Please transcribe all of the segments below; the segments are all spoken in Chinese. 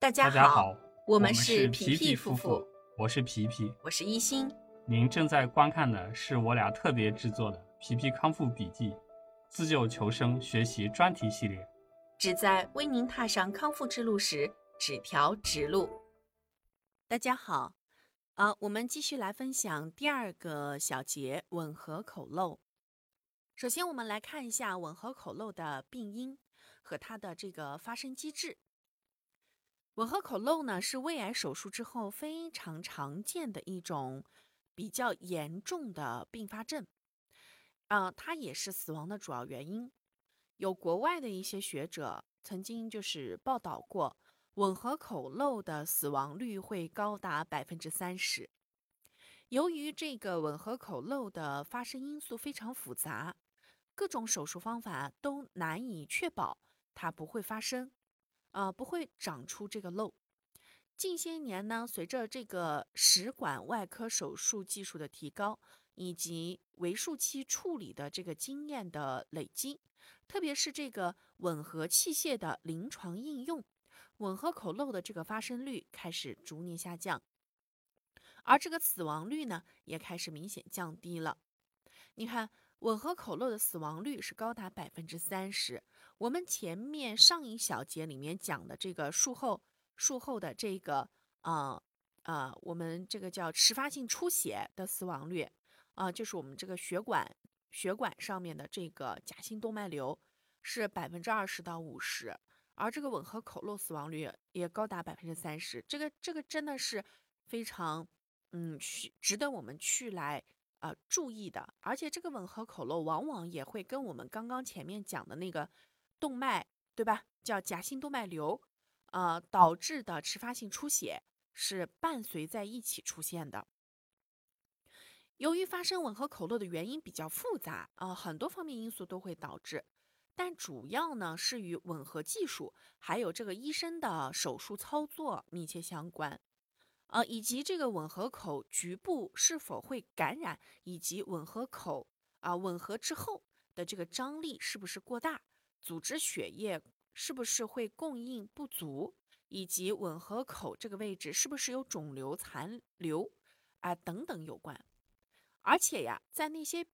大家好，我们是皮皮夫妇，我是皮皮。我是一心。您正在观看的是我俩特别制作的《皮皮康复笔记》自救求生学习专题系列。旨在为您踏上康复之路时指条直路。大家好，啊，我们继续来分享第二个小节吻合口漏。首先，我们来看一下吻合口漏的病因和它的这个发生机制。吻合口漏呢，是胃癌手术之后非常常见的一种比较严重的并发症，呃，它也是死亡的主要原因。有国外的一些学者曾经就是报道过，吻合口漏的死亡率会高达百分之三十。由于这个吻合口漏的发生因素非常复杂，各种手术方法都难以确保它不会发生。呃，不会长出这个漏。近些年呢，随着这个食管外科手术技术的提高，以及为术期处理的这个经验的累积，特别是这个吻合器械的临床应用，吻合口漏的这个发生率开始逐年下降，而这个死亡率呢，也开始明显降低了。你看。吻合口漏的死亡率是高达百分之三十。我们前面上一小节里面讲的这个术后术后的这个呃呃，我们这个叫迟发性出血的死亡率啊，就是我们这个血管血管上面的这个假性动脉瘤是百分之二十到五十，而这个吻合口漏死亡率也高达百分之三十。这个这个真的是非常嗯，去值得我们去来。呃，注意的，而且这个吻合口漏往往也会跟我们刚刚前面讲的那个动脉，对吧？叫假性动脉瘤，呃，导致的迟发性出血是伴随在一起出现的。由于发生吻合口漏的原因比较复杂啊，很多方面因素都会导致，但主要呢是与吻合技术还有这个医生的手术操作密切相关。呃，以及这个吻合口局部是否会感染，以及吻合口啊吻合之后的这个张力是不是过大，组织血液是不是会供应不足，以及吻合口这个位置是不是有肿瘤残留啊等等有关。而且呀，在那些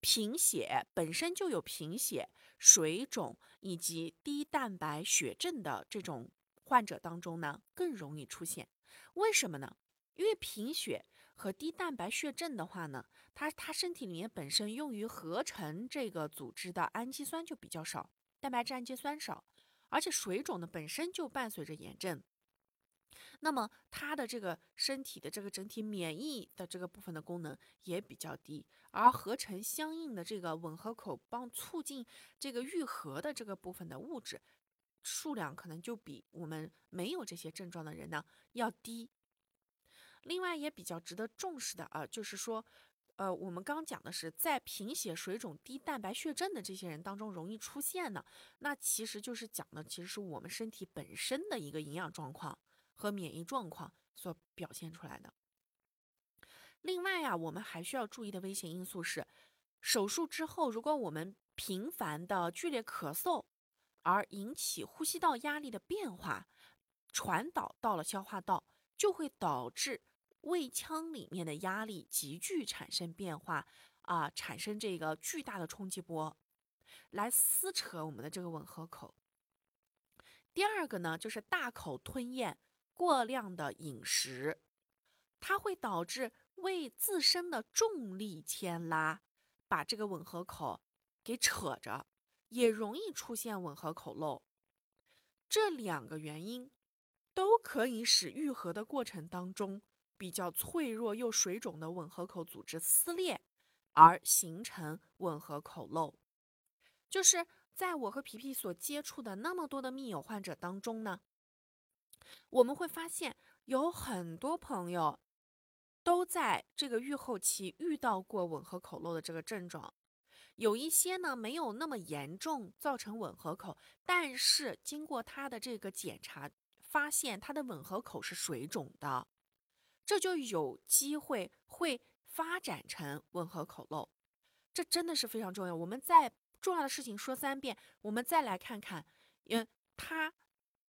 贫血本身就有贫血、水肿以及低蛋白血症的这种患者当中呢，更容易出现。为什么呢？因为贫血和低蛋白血症的话呢，它它身体里面本身用于合成这个组织的氨基酸就比较少，蛋白质氨基酸少，而且水肿呢本身就伴随着炎症，那么它的这个身体的这个整体免疫的这个部分的功能也比较低，而合成相应的这个吻合口帮促进这个愈合的这个部分的物质。数量可能就比我们没有这些症状的人呢要低。另外也比较值得重视的啊，就是说，呃，我们刚讲的是在贫血、水肿、低蛋白血症的这些人当中容易出现的，那其实就是讲的其实是我们身体本身的一个营养状况和免疫状况所表现出来的。另外呀，我们还需要注意的危险因素是，手术之后如果我们频繁的剧烈咳嗽。而引起呼吸道压力的变化，传导到了消化道，就会导致胃腔里面的压力急剧产生变化，啊，产生这个巨大的冲击波，来撕扯我们的这个吻合口。第二个呢，就是大口吞咽、过量的饮食，它会导致胃自身的重力牵拉，把这个吻合口给扯着。也容易出现吻合口漏，这两个原因都可以使愈合的过程当中比较脆弱又水肿的吻合口组织撕裂，而形成吻合口漏。就是在我和皮皮所接触的那么多的密友患者当中呢，我们会发现有很多朋友都在这个愈后期遇到过吻合口漏的这个症状。有一些呢没有那么严重，造成吻合口，但是经过他的这个检查，发现他的吻合口是水肿的，这就有机会会发展成吻合口漏，这真的是非常重要。我们再重要的事情说三遍，我们再来看看，嗯，它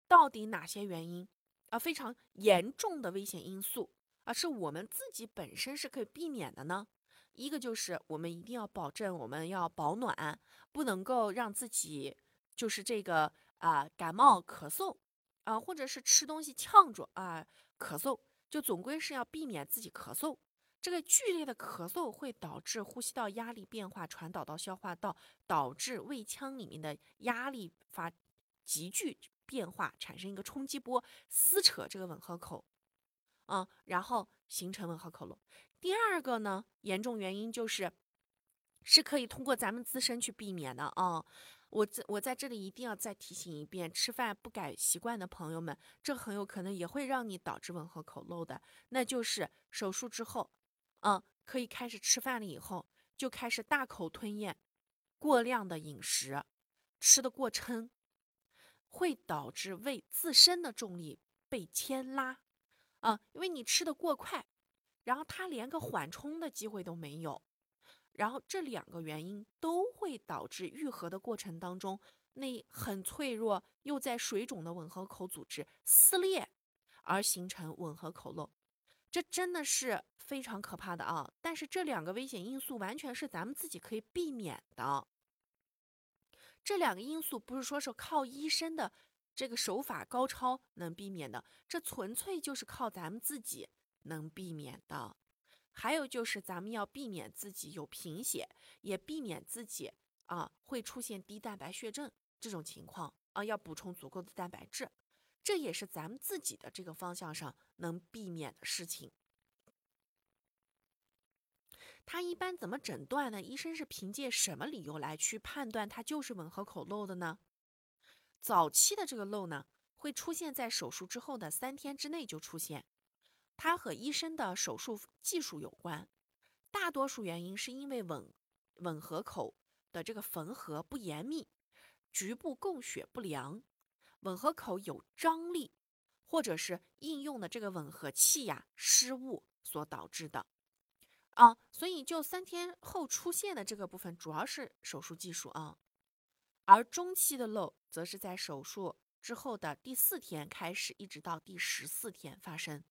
到底哪些原因啊非常严重的危险因素啊，是我们自己本身是可以避免的呢？一个就是我们一定要保证我们要保暖，不能够让自己就是这个啊感冒咳嗽啊，或者是吃东西呛住啊咳嗽，就总归是要避免自己咳嗽。这个剧烈的咳嗽会导致呼吸道压力变化传导到消化道，导致胃腔里面的压力发急剧变化，产生一个冲击波，撕扯这个吻合口，啊，然后形成吻合口漏。第二个呢，严重原因就是是可以通过咱们自身去避免的啊。我在我在这里一定要再提醒一遍，吃饭不改习惯的朋友们，这很有可能也会让你导致吻合口漏的，那就是手术之后。嗯，可以开始吃饭了以后，就开始大口吞咽，过量的饮食，吃的过撑，会导致胃自身的重力被牵拉，啊，因为你吃的过快，然后它连个缓冲的机会都没有，然后这两个原因都会导致愈合的过程当中，那很脆弱又在水肿的吻合口组织撕裂，而形成吻合口漏。这真的是非常可怕的啊！但是这两个危险因素完全是咱们自己可以避免的。这两个因素不是说是靠医生的这个手法高超能避免的，这纯粹就是靠咱们自己能避免的。还有就是咱们要避免自己有贫血，也避免自己啊会出现低蛋白血症这种情况啊，要补充足够的蛋白质。这也是咱们自己的这个方向上能避免的事情。他一般怎么诊断呢？医生是凭借什么理由来去判断他就是吻合口漏的呢？早期的这个漏呢，会出现在手术之后的三天之内就出现，它和医生的手术技术有关。大多数原因是因为吻吻合口的这个缝合不严密，局部供血不良。吻合口有张力，或者是应用的这个吻合器呀失误所导致的，啊，所以就三天后出现的这个部分主要是手术技术啊，而中期的漏则是在手术之后的第四天开始，一直到第十四天发生，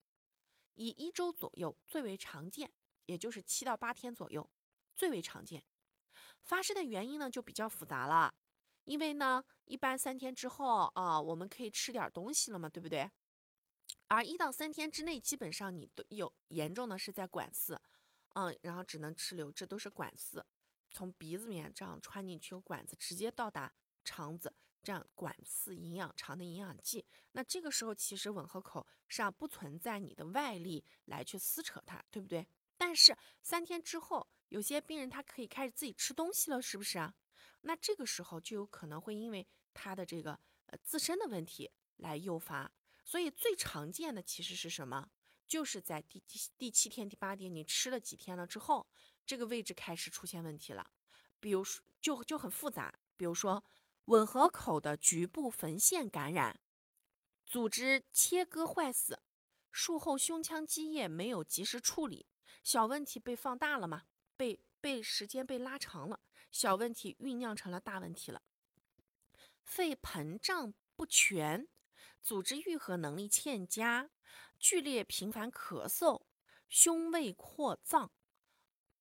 以一周左右最为常见，也就是七到八天左右最为常见，发生的原因呢就比较复杂了。因为呢，一般三天之后啊，我们可以吃点东西了嘛，对不对？而一到三天之内，基本上你都有严重的是在管饲，嗯，然后只能吃流质，都是管饲，从鼻子里面这样穿进去，有管子直接到达肠子，这样管饲营养肠的营养剂。那这个时候其实吻合口上不存在你的外力来去撕扯它，对不对？但是三天之后，有些病人他可以开始自己吃东西了，是不是啊？那这个时候就有可能会因为他的这个呃自身的问题来诱发，所以最常见的其实是什么？就是在第第第七天、第八天你吃了几天了之后，这个位置开始出现问题了，比如说就就很复杂，比如说吻合口的局部缝线感染、组织切割坏死、术后胸腔积液没有及时处理，小问题被放大了嘛？被被时间被拉长了。小问题酝酿成了大问题了，肺膨胀不全，组织愈合能力欠佳，剧烈频繁咳嗽，胸胃扩张，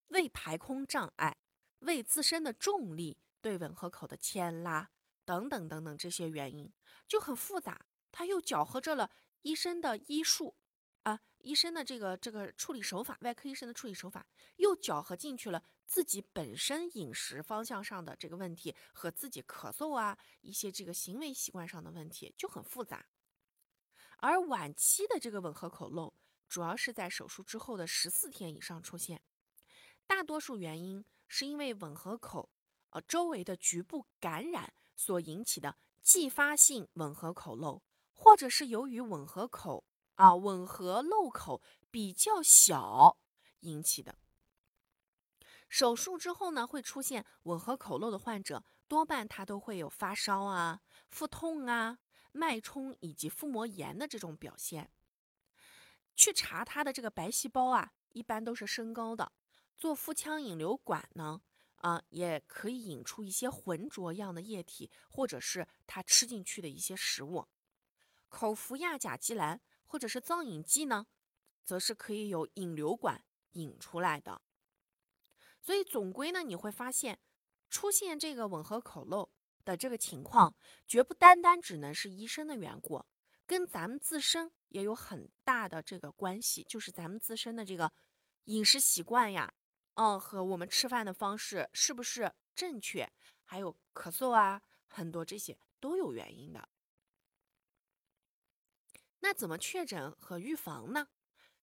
胃排空障碍，胃自身的重力对吻合口的牵拉等等等等这些原因就很复杂，它又搅和着了医生的医术。啊，医生的这个这个处理手法，外科医生的处理手法又搅和进去了自己本身饮食方向上的这个问题和自己咳嗽啊一些这个行为习惯上的问题就很复杂。而晚期的这个吻合口漏，主要是在手术之后的十四天以上出现，大多数原因是因为吻合口呃周围的局部感染所引起的继发性吻合口漏，或者是由于吻合口。啊，吻合漏口比较小引起的。手术之后呢，会出现吻合口漏的患者，多半他都会有发烧啊、腹痛啊、脉冲以及腹膜炎的这种表现。去查他的这个白细胞啊，一般都是升高的。做腹腔引流管呢，啊，也可以引出一些浑浊样的液体，或者是他吃进去的一些食物。口服亚甲基蓝或者是造影剂呢，则是可以由引流管引出来的。所以总归呢，你会发现出现这个吻合口漏的这个情况，绝不单单只能是医生的缘故，跟咱们自身也有很大的这个关系，就是咱们自身的这个饮食习惯呀，嗯，和我们吃饭的方式是不是正确，还有咳嗽啊，很多这些都有原因的。那怎么确诊和预防呢？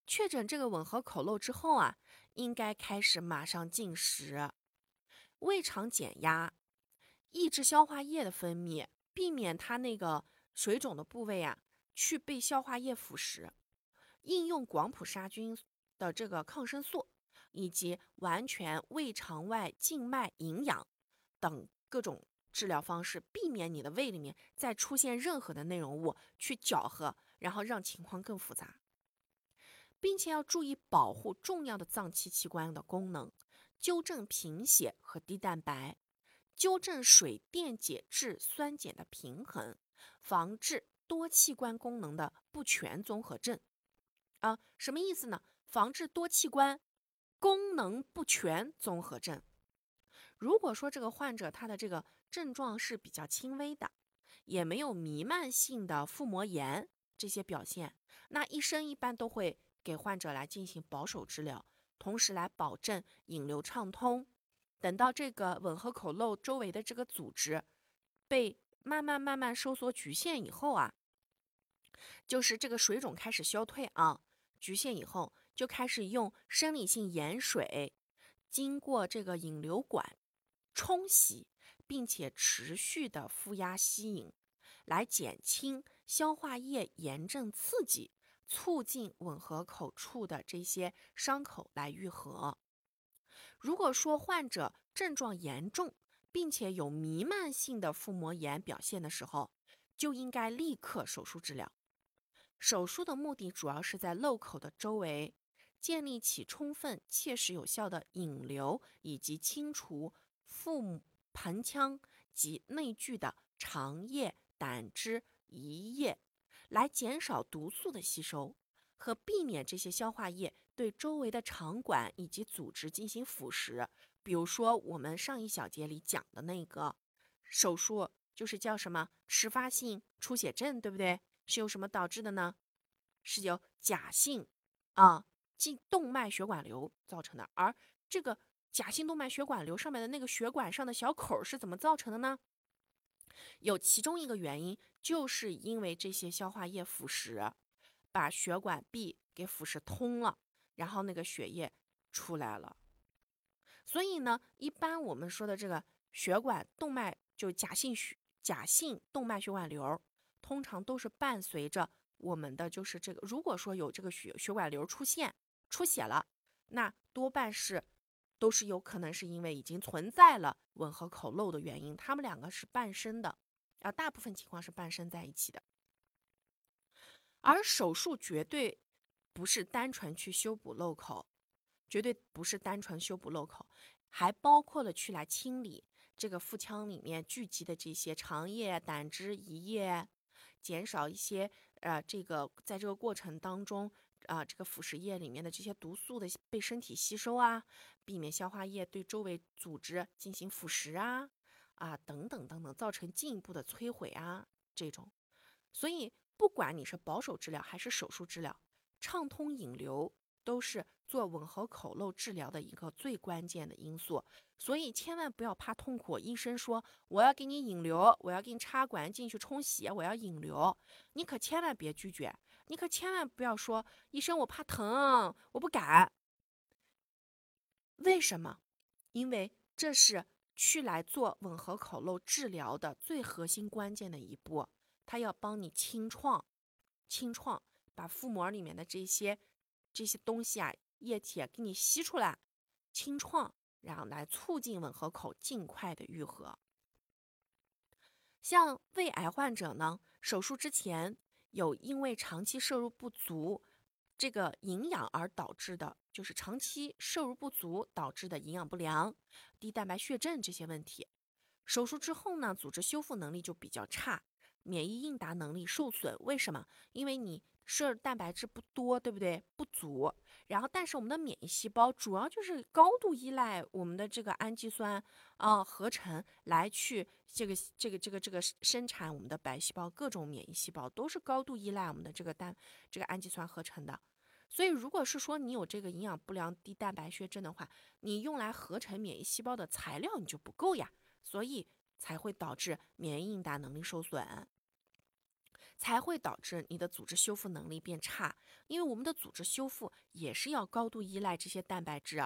确诊这个吻合口漏之后啊，应该开始马上进食，胃肠减压，抑制消化液的分泌，避免它那个水肿的部位啊去被消化液腐蚀，应用广谱杀菌的这个抗生素，以及完全胃肠外静脉营养等各种治疗方式，避免你的胃里面再出现任何的内容物去搅和。然后让情况更复杂，并且要注意保护重要的脏器器官的功能，纠正贫血和低蛋白，纠正水电解质酸碱的平衡，防治多器官功能的不全综合症。啊，什么意思呢？防治多器官功能不全综合症。如果说这个患者他的这个症状是比较轻微的，也没有弥漫性的腹膜炎。这些表现，那医生一般都会给患者来进行保守治疗，同时来保证引流畅通。等到这个吻合口漏周围的这个组织被慢慢慢慢收缩局限以后啊，就是这个水肿开始消退啊，局限以后就开始用生理性盐水经过这个引流管冲洗，并且持续的负压吸引，来减轻。消化液炎症刺激，促进吻合口处的这些伤口来愈合。如果说患者症状严重，并且有弥漫性的腹膜炎表现的时候，就应该立刻手术治疗。手术的目的主要是在漏口的周围建立起充分、切实有效的引流，以及清除腹盆腔及内聚的肠液、胆汁。胰液来减少毒素的吸收和避免这些消化液对周围的肠管以及组织进行腐蚀。比如说，我们上一小节里讲的那个手术，就是叫什么迟发性出血症，对不对？是由什么导致的呢？是由假性啊静动脉血管瘤造成的。而这个假性动脉血管瘤上面的那个血管上的小口是怎么造成的呢？有其中一个原因，就是因为这些消化液腐蚀，把血管壁给腐蚀通了，然后那个血液出来了。所以呢，一般我们说的这个血管动脉就假性血假性动脉血管瘤，通常都是伴随着我们的就是这个，如果说有这个血血管瘤出现出血了，那多半是。都是有可能是因为已经存在了吻合口漏的原因，他们两个是伴生的，啊，大部分情况是伴生在一起的。而手术绝对不是单纯去修补漏口，绝对不是单纯修补漏口，还包括了去来清理这个腹腔里面聚集的这些肠液、胆汁、胰液，减少一些呃这个在这个过程当中。啊，这个腐蚀液里面的这些毒素的被身体吸收啊，避免消化液对周围组织进行腐蚀啊，啊等等等等，造成进一步的摧毁啊，这种。所以，不管你是保守治疗还是手术治疗，畅通引流都是做吻合口漏治疗的一个最关键的因素。所以，千万不要怕痛苦。医生说我要给你引流，我要给你插管进去冲洗，我要引流，你可千万别拒绝。你可千万不要说医生，我怕疼，我不敢。为什么？因为这是去来做吻合口漏治疗的最核心关键的一步，他要帮你清创，清创，把腹膜里面的这些这些东西啊，液体给你吸出来，清创，然后来促进吻合口尽快的愈合。像胃癌患者呢，手术之前。有因为长期摄入不足这个营养而导致的，就是长期摄入不足导致的营养不良、低蛋白血症这些问题。手术之后呢，组织修复能力就比较差，免疫应答能力受损。为什么？因为你摄蛋白质不多，对不对？不足。然后，但是我们的免疫细胞主要就是高度依赖我们的这个氨基酸啊合成来去这个这个这个这个生产我们的白细胞，各种免疫细胞都是高度依赖我们的这个蛋这个氨基酸合成的。所以，如果是说你有这个营养不良低蛋白血症的话，你用来合成免疫细胞的材料你就不够呀，所以才会导致免疫应答能力受损。才会导致你的组织修复能力变差，因为我们的组织修复也是要高度依赖这些蛋白质，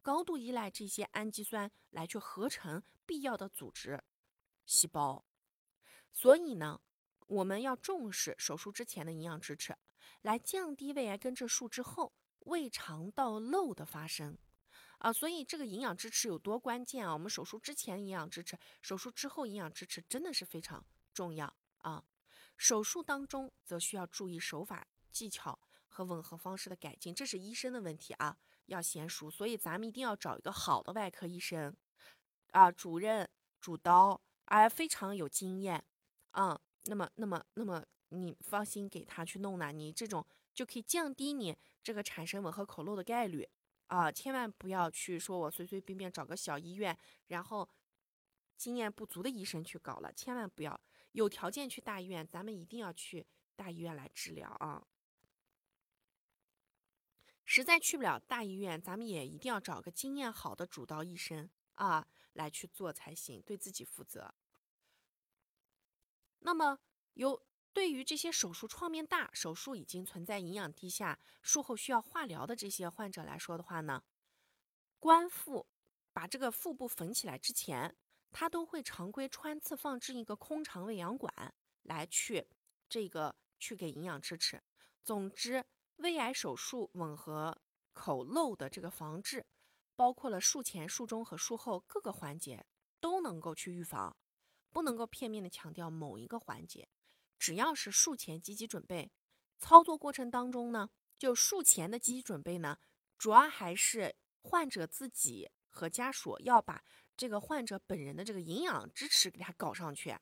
高度依赖这些氨基酸来去合成必要的组织细胞。所以呢，我们要重视手术之前的营养支持，来降低胃癌根治术之后胃肠道漏的发生。啊，所以这个营养支持有多关键啊？我们手术之前营养支持，手术之后营养支持真的是非常重要啊。手术当中则需要注意手法技巧和吻合方式的改进，这是医生的问题啊，要娴熟。所以咱们一定要找一个好的外科医生，啊，主任主刀，啊，非常有经验，啊，那么，那么，那么你放心给他去弄呢，你这种就可以降低你这个产生吻合口漏的概率啊，千万不要去说我随随便便找个小医院，然后经验不足的医生去搞了，千万不要。有条件去大医院，咱们一定要去大医院来治疗啊！实在去不了大医院，咱们也一定要找个经验好的主刀医生啊来去做才行，对自己负责。那么，有对于这些手术创面大、手术已经存在营养低下、术后需要化疗的这些患者来说的话呢，关腹把这个腹部缝起来之前。他都会常规穿刺放置一个空肠胃养管来去这个去给营养支持。总之，胃癌手术吻合口漏的这个防治，包括了术前、术中和术后各个环节都能够去预防，不能够片面的强调某一个环节。只要是术前积极准备，操作过程当中呢，就术前的积极准备呢，主要还是患者自己和家属要把。这个患者本人的这个营养支持给他搞上去，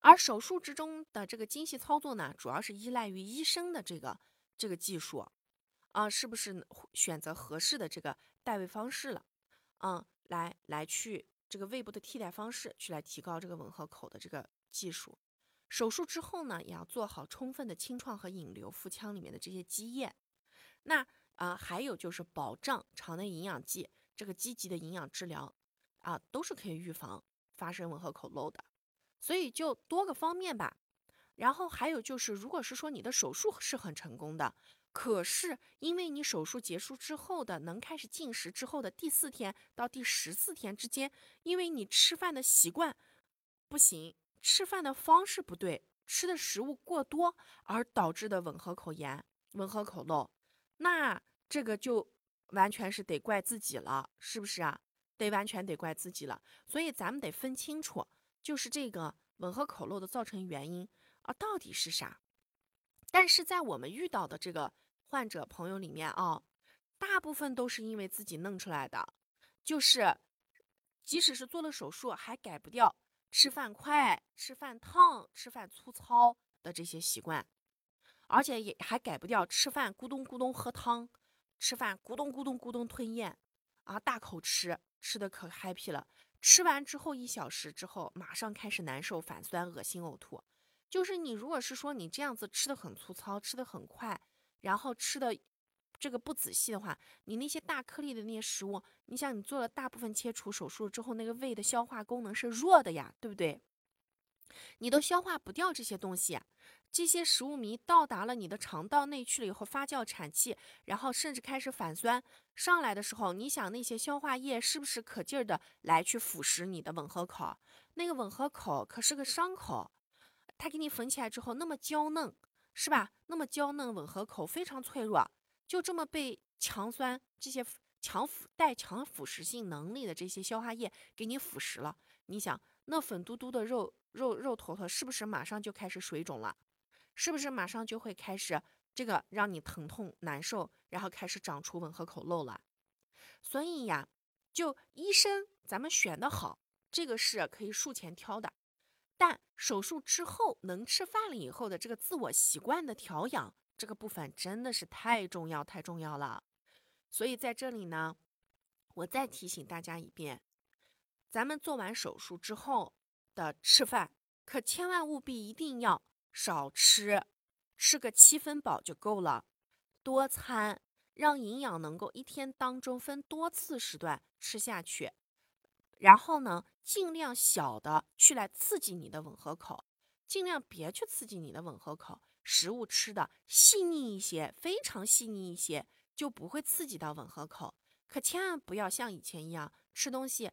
而手术之中的这个精细操作呢，主要是依赖于医生的这个这个技术，啊，是不是选择合适的这个代位方式了，嗯，来来去这个胃部的替代方式，去来提高这个吻合口的这个技术。手术之后呢，也要做好充分的清创和引流腹腔里面的这些积液。那啊，还有就是保障肠内营养剂。这个积极的营养治疗啊，都是可以预防发生吻合口漏的，所以就多个方面吧。然后还有就是，如果是说你的手术是很成功的，可是因为你手术结束之后的能开始进食之后的第四天到第十四天之间，因为你吃饭的习惯不行，吃饭的方式不对，吃的食物过多而导致的吻合口炎、吻合口漏，那这个就。完全是得怪自己了，是不是啊？得完全得怪自己了。所以咱们得分清楚，就是这个吻合口漏的造成原因啊，到底是啥？但是在我们遇到的这个患者朋友里面啊，大部分都是因为自己弄出来的，就是即使是做了手术，还改不掉吃饭快、吃饭烫、吃饭粗糙的这些习惯，而且也还改不掉吃饭咕咚咕咚喝汤。吃饭咕咚咕咚咕咚吞咽，啊，大口吃，吃的可 happy 了。吃完之后一小时之后，马上开始难受、反酸、恶心、呕吐。就是你如果是说你这样子吃的很粗糙，吃的很快，然后吃的这个不仔细的话，你那些大颗粒的那些食物，你想你做了大部分切除手术之后，那个胃的消化功能是弱的呀，对不对？你都消化不掉这些东西。这些食物糜到达了你的肠道内去了以后，发酵产气，然后甚至开始反酸上来的时候，你想那些消化液是不是可劲儿的来去腐蚀你的吻合口？那个吻合口可是个伤口，它给你缝起来之后那么娇嫩，是吧？那么娇嫩，吻合口非常脆弱，就这么被强酸这些强腐带强腐蚀性能力的这些消化液给你腐蚀了。你想那粉嘟嘟的肉肉肉坨坨是不是马上就开始水肿了？是不是马上就会开始这个让你疼痛难受，然后开始长出吻合口漏了？所以呀，就医生咱们选的好，这个是可以术前挑的。但手术之后能吃饭了以后的这个自我习惯的调养，这个部分真的是太重要太重要了。所以在这里呢，我再提醒大家一遍，咱们做完手术之后的吃饭，可千万务必一定要少吃，吃个七分饱就够了，多餐，让营养能够一天当中分多次时段吃下去。然后呢，尽量小的去来刺激你的吻合口，尽量别去刺激你的吻合口。食物吃的细腻一些，非常细腻一些，就不会刺激到吻合口。可千万不要像以前一样吃东西，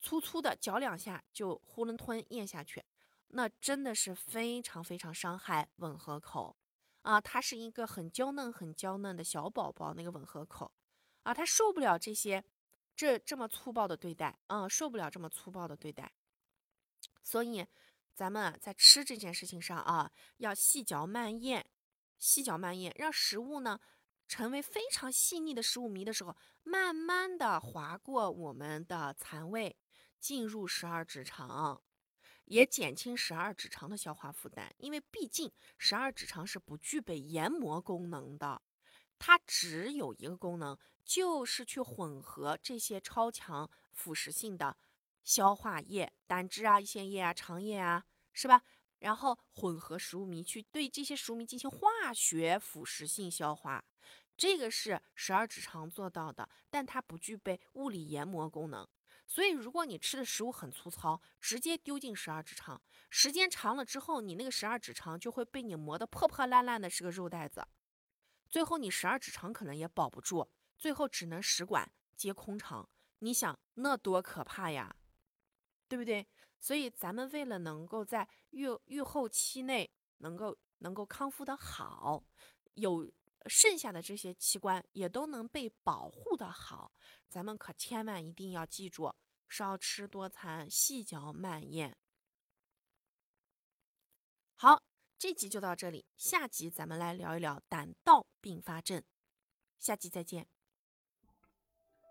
粗粗的嚼两下就囫囵吞咽下去，那真的是非常非常伤害吻合口啊！它是一个很娇嫩、很娇嫩的小宝宝，那个吻合口啊，它受不了这些。这这么粗暴的对待，嗯，受不了这么粗暴的对待，所以咱们在吃这件事情上啊，要细嚼慢咽，细嚼慢咽，让食物呢成为非常细腻的食物糜的时候，慢慢的划过我们的残胃，进入十二指肠，也减轻十二指肠的消化负担，因为毕竟十二指肠是不具备研磨功能的。它只有一个功能，就是去混合这些超强腐蚀性的消化液、胆汁啊、胰腺液啊、肠液啊，是吧？然后混合食物糜，去对这些食物糜进行化学腐蚀性消化，这个是十二指肠做到的，但它不具备物理研磨功能。所以，如果你吃的食物很粗糙，直接丢进十二指肠，时间长了之后，你那个十二指肠就会被你磨得破破烂烂的，是个肉袋子。最后你十二指肠可能也保不住，最后只能食管接空肠。你想那多可怕呀，对不对？所以咱们为了能够在愈愈后期内能够能够康复的好，有剩下的这些器官也都能被保护的好，咱们可千万一定要记住：少吃多餐，细嚼慢咽。好。这集就到这里，下集咱们来聊一聊胆道并发症。下集再见。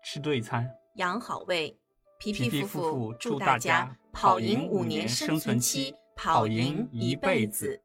吃对餐，养好胃，皮皮夫妇祝大家跑赢五年生存期，跑赢一辈子。